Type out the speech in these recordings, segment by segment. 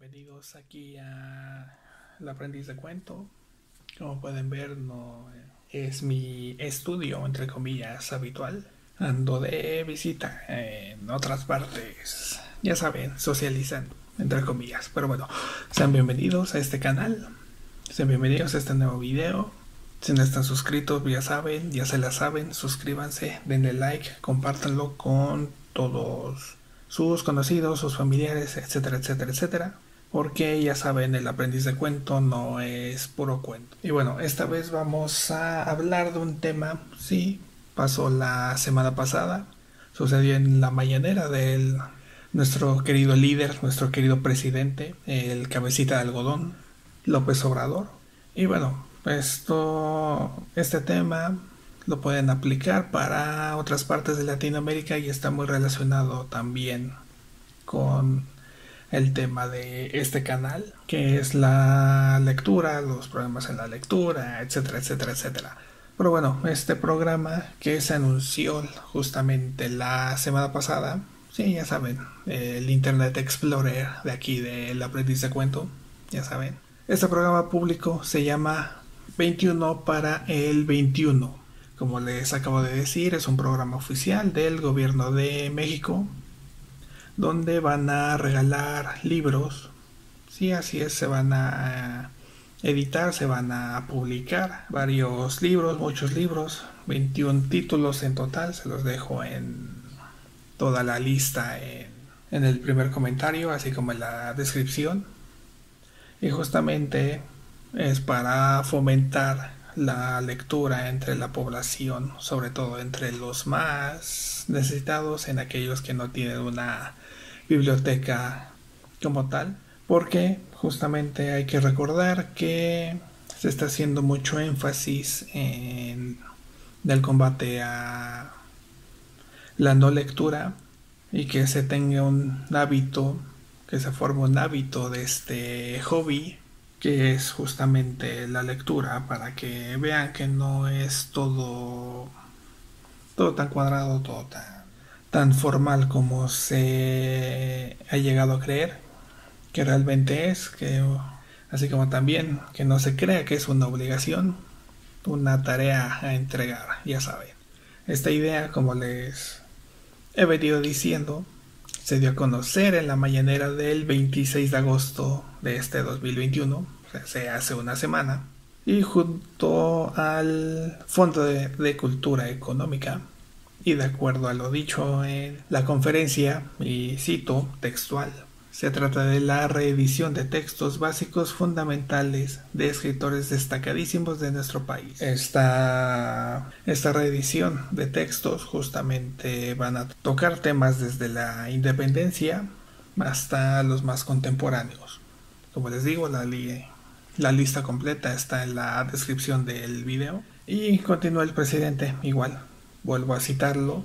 bienvenidos aquí a El Aprendiz de Cuento. Como pueden ver, no es mi estudio, entre comillas, habitual. Ando de visita en otras partes, ya saben, socializando, entre comillas. Pero bueno, sean bienvenidos a este canal. Sean bienvenidos a este nuevo video. Si no están suscritos, ya saben, ya se la saben, suscríbanse, denle like, compártanlo con todos sus conocidos, sus familiares, etcétera, etcétera, etcétera. Porque ya saben, el aprendiz de cuento no es puro cuento. Y bueno, esta vez vamos a hablar de un tema, sí, pasó la semana pasada, sucedió en la mañanera del nuestro querido líder, nuestro querido presidente, el cabecita de algodón, López Obrador. Y bueno, esto, este tema lo pueden aplicar para otras partes de Latinoamérica y está muy relacionado también con el tema de este canal, que es la lectura, los problemas en la lectura, etcétera, etcétera, etcétera. Pero bueno, este programa que se anunció justamente la semana pasada, sí, ya saben, el Internet Explorer de aquí del aprendiz de cuento, ya saben. Este programa público se llama 21 para el 21. Como les acabo de decir, es un programa oficial del gobierno de México donde van a regalar libros. Sí, así es, se van a editar, se van a publicar varios libros, muchos libros, 21 títulos en total, se los dejo en toda la lista en el primer comentario, así como en la descripción. Y justamente es para fomentar la lectura entre la población, sobre todo entre los más necesitados, en aquellos que no tienen una biblioteca como tal, porque justamente hay que recordar que se está haciendo mucho énfasis en el combate a la no lectura y que se tenga un hábito, que se forme un hábito de este hobby que es justamente la lectura para que vean que no es todo todo tan cuadrado, todo tan, formal como se ha llegado a creer que realmente es, que así como también que no se crea que es una obligación, una tarea a entregar, ya saben. Esta idea, como les he venido diciendo, se dio a conocer en la mañanera del 26 de agosto de este 2021, o sea, hace una semana, y junto al Fondo de, Cultura Económica, y de acuerdo a lo dicho en la conferencia, y cito textual, se trata de la reedición de textos básicos fundamentales de escritores destacadísimos de nuestro país. Esta, esta reedición de textos justamente van a tocar temas desde la independencia hasta los más contemporáneos. Como les digo, la, la lista completa está en la descripción del video. Y continúa el presidente igual. Vuelvo a citarlo.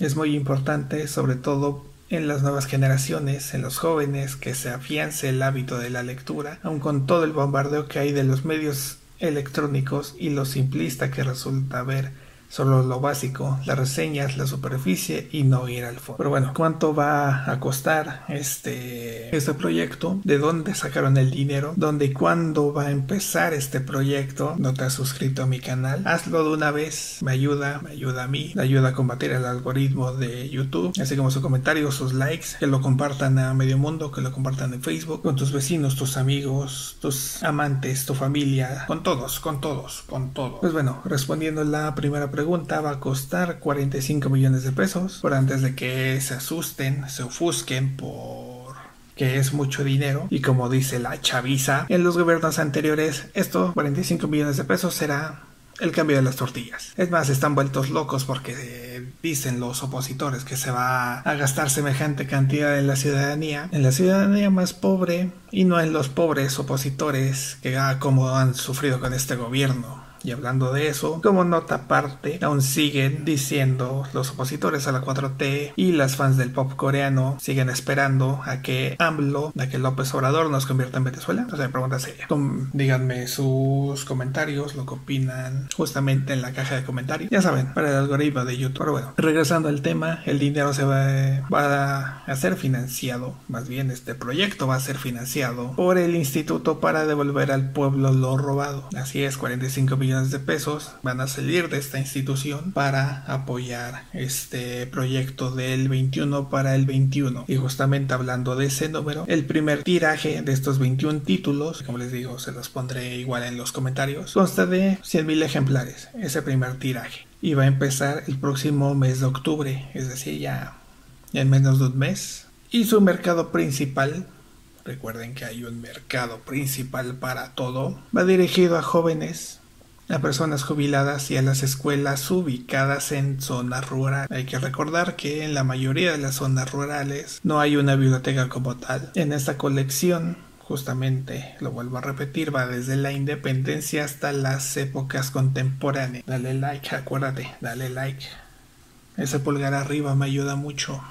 Es muy importante, sobre todo en las nuevas generaciones, en los jóvenes, que se afiance el hábito de la lectura, aun con todo el bombardeo que hay de los medios electrónicos y lo simplista que resulta ver solo lo básico, las reseñas, la superficie y no ir al fondo. Pero bueno, ¿cuánto va a costar este, este proyecto? ¿De dónde sacaron el dinero? ¿Dónde y cuándo va a empezar este proyecto? ¿No te has suscrito a mi canal? Hazlo de una vez, me ayuda, me ayuda a mí, me ayuda a combatir el algoritmo de YouTube, así como sus comentarios, sus likes, que lo compartan a medio mundo, que lo compartan en Facebook, con tus vecinos, tus amigos, tus amantes, tu familia, con todos, con todos, con todos. Pues bueno, respondiendo la primera pregunta, pregunta va a costar 45 millones de pesos. Por antes de que se asusten, se ofusquen por que es mucho dinero y como dice la chaviza en los gobiernos anteriores esto 45 millones de pesos será el cambio de las tortillas. Es más, están vueltos locos porque dicen los opositores que se va a gastar semejante cantidad en la ciudadanía, en la ciudadanía más pobre y no en los pobres opositores que como han sufrido con este gobierno Y hablando de eso, como nota aparte, aún siguen diciendo los opositores a la 4T y las fans del pop coreano siguen esperando a que AMLO, a que López Obrador nos convierta en Venezuela. O sea, pregunta seria. díganme sus comentarios, lo que opinan justamente en la caja de comentarios. Ya saben, para el algoritmo de YouTube. Pero bueno, regresando al tema, el dinero se va, va a ser financiado, más bien este proyecto va a ser financiado por el Instituto para devolver al pueblo lo robado. Así es, 45 millones de pesos van a salir de esta institución para apoyar este proyecto del 21 para el 21. Y justamente hablando de ese número, el primer tiraje de estos 21 títulos, como les digo, se los pondré igual en los comentarios, consta de 100.000 ejemplares, ese primer tiraje. Y va a empezar el próximo mes de octubre, es decir, ya en menos de un mes. Y su mercado principal recuerden que hay un mercado principal para todo, va dirigido a jóvenes, a personas jubiladas y a las escuelas ubicadas en zonas rurales. Hay que recordar que en la mayoría de las zonas rurales no hay una biblioteca como tal. En esta colección justamente, lo vuelvo a repetir, va desde la independencia hasta las épocas contemporáneas. Dale like, acuérdate, dale like. Ese pulgar arriba me ayuda mucho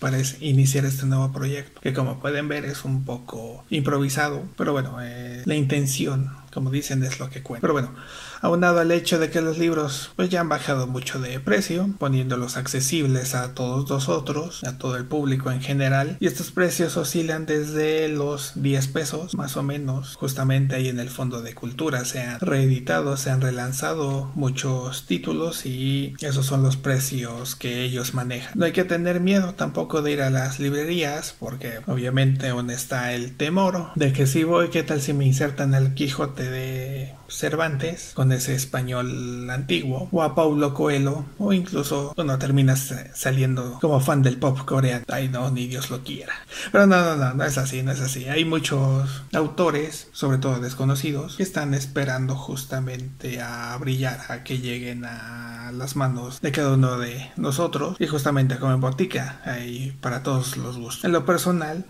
para iniciar este nuevo proyecto, que como pueden ver es un poco improvisado, pero bueno, eh, la intención, como dicen, es lo que cuenta. Pero bueno, aunado al hecho de que los libros pues ya han bajado mucho de precio, poniéndolos accesibles a todos nosotros, a todo el público en general, y estos precios oscilan desde los 10 pesos más o menos, justamente ahí en el fondo de cultura se han reeditado, se han relanzado muchos títulos y esos son los precios que ellos manejan. No hay que tener miedo tampoco de ir a las librerías porque obviamente aún está el temor de que si voy, ¿qué tal si me insertan el Quijote de Cervantes con ese español antiguo o a Paulo Coelho o incluso bueno terminas saliendo como fan del pop coreano. Ay no ni Dios lo quiera. Pero no no no no es así no es así. Hay muchos autores sobre todo desconocidos que están esperando justamente a brillar a que lleguen a las manos de cada uno de nosotros. Y justamente como en botica hay para todos los gustos. En lo personal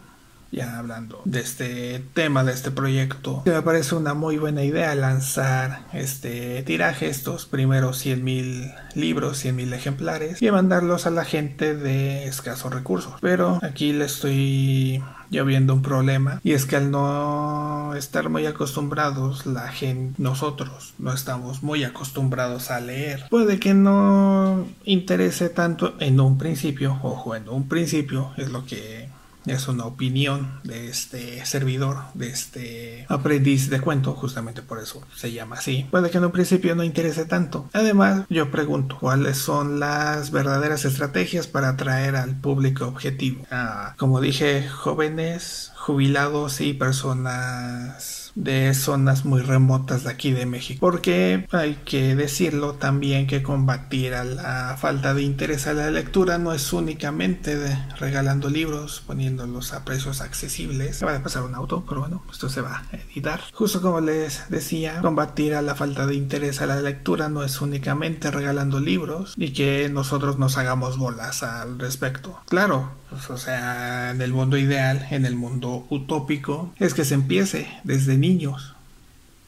ya hablando de este tema, de este proyecto, me parece una muy buena idea lanzar este tiraje, estos primeros 100.000 libros, 100.000 ejemplares y mandarlos a la gente de escasos recursos. Pero aquí le estoy ya viendo un problema y es que al no estar muy acostumbrados la gente nosotros no estamos muy acostumbrados a leer puede que no interese tanto en un principio ojo en un principio es lo que es una opinión de este servidor, de este aprendiz de cuento, justamente por eso se llama así. Puede que en un principio no interese tanto. Además, yo pregunto, ¿cuáles son las verdaderas estrategias para atraer al público objetivo? Ah, como dije, jóvenes, jubilados y personas de zonas muy remotas de aquí de México. Porque hay que decirlo también que combatir a la falta de interés a la lectura no es únicamente de regalando libros, poniéndolos a precios accesibles. Se va a pasar un auto, pero bueno, esto se va a editar. Justo como les decía, combatir a la falta de interés a la lectura no es únicamente regalando libros y que nosotros nos hagamos bolas al respecto. Claro, pues, o sea, en el mundo ideal, en el mundo utópico, es que se empiece desde niños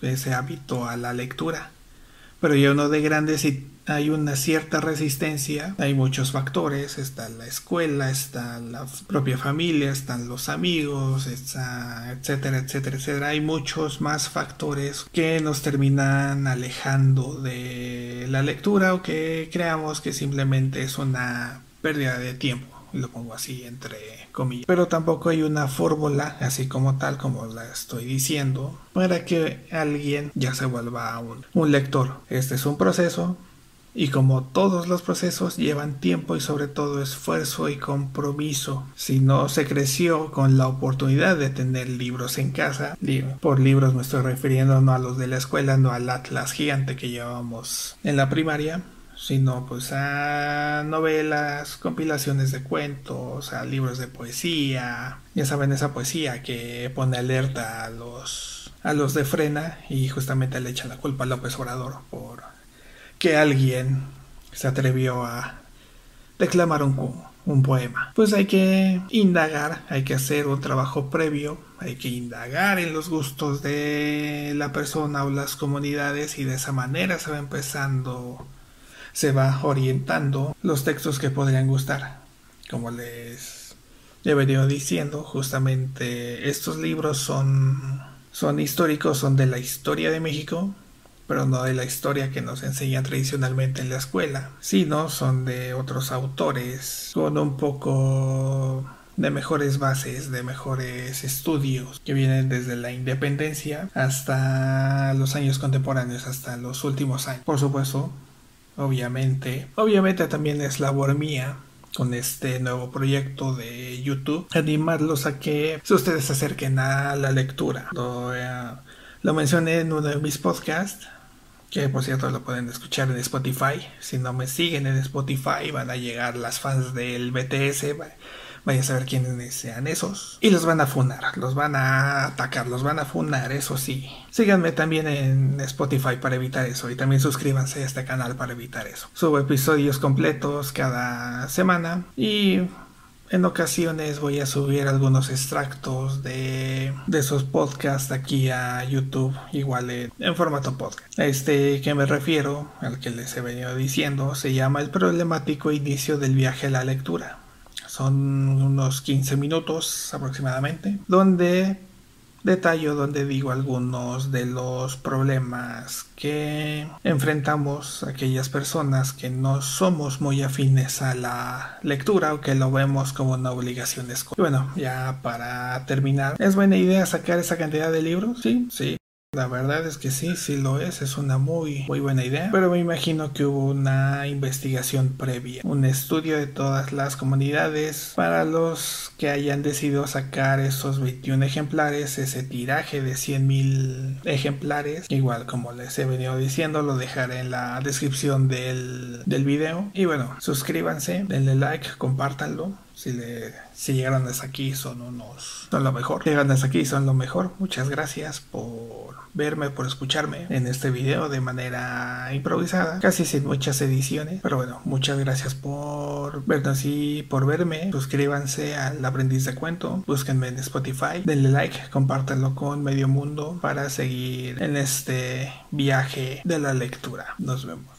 ese hábito a la lectura. Pero ya uno de grandes si hay una cierta resistencia, hay muchos factores, está la escuela, está la propia familia, están los amigos, está, etcétera, etcétera, etcétera. Hay muchos más factores que nos terminan alejando de la lectura o que creamos que simplemente es una pérdida de tiempo lo pongo así entre comillas. Pero tampoco hay una fórmula, así como tal, como la estoy diciendo, para que alguien ya se vuelva un, un lector. Este es un proceso y como todos los procesos llevan tiempo y sobre todo esfuerzo y compromiso. Si no se creció con la oportunidad de tener libros en casa, por libros me estoy refiriendo no a los de la escuela, no al atlas gigante que llevábamos en la primaria, sino pues a novelas, compilaciones de cuentos, a libros de poesía. Ya saben esa poesía que pone alerta a los a los de frena y justamente le echa la culpa a López Obrador por que alguien se atrevió a declamar un, un poema. Pues hay que indagar, hay que hacer un trabajo previo, hay que indagar en los gustos de la persona o las comunidades y de esa manera se va empezando, se va orientando los textos que podrían gustar. Como les he venido diciendo, justamente estos libros son, son históricos, son de la historia de México, pero no de la historia que nos enseñan tradicionalmente en la escuela, sino son de otros autores con un poco de mejores bases, de mejores estudios que vienen desde la independencia hasta los años contemporáneos, hasta los últimos años. Por supuesto, obviamente, obviamente también es labor mía con este nuevo proyecto de YouTube, animarlos a que ustedes se acerquen a la lectura. Lo, eh, lo mencioné en uno de mis podcasts que por cierto lo pueden escuchar en Spotify. Si no me siguen en Spotify van a llegar las fans del BTS, vaya a saber quiénes sean esos. Y los van a funar, los van a atacar, los van a funar, eso sí. Síganme también en Spotify para evitar eso y también suscríbanse a este canal para evitar eso. Subo episodios completos cada semana y en ocasiones voy a subir algunos extractos de, esos podcasts aquí a YouTube, igual en, formato podcast. Este que me refiero, al que les he venido diciendo, se llama El problemático inicio del viaje a la lectura. Son unos 15 minutos aproximadamente, donde detallo donde digo algunos de los problemas que enfrentamos aquellas personas que no somos muy afines a la lectura o que lo vemos como una obligación escolar. Bueno, ya para terminar, ¿es buena idea sacar esa cantidad de libros? Sí, sí. La verdad es que sí, sí lo es, es una muy, muy buena idea, pero me imagino que hubo una investigación previa, un estudio de todas las comunidades para los que hayan decidido sacar esos 21 ejemplares, ese tiraje de 100.000 ejemplares, igual como les he venido diciendo, lo dejaré en la descripción del, del video. Y bueno, suscríbanse, denle like, compártanlo si, le, si llegaron hasta aquí son unos son lo mejor. Llegaron hasta aquí son lo mejor. Muchas gracias por verme, por escucharme en este video de manera improvisada, casi sin muchas ediciones. Pero bueno, muchas gracias por vernos y por verme. Suscríbanse al aprendiz de cuento, búsquenme en Spotify, denle like, compártanlo con medio mundo para seguir en este viaje de la lectura. Nos vemos.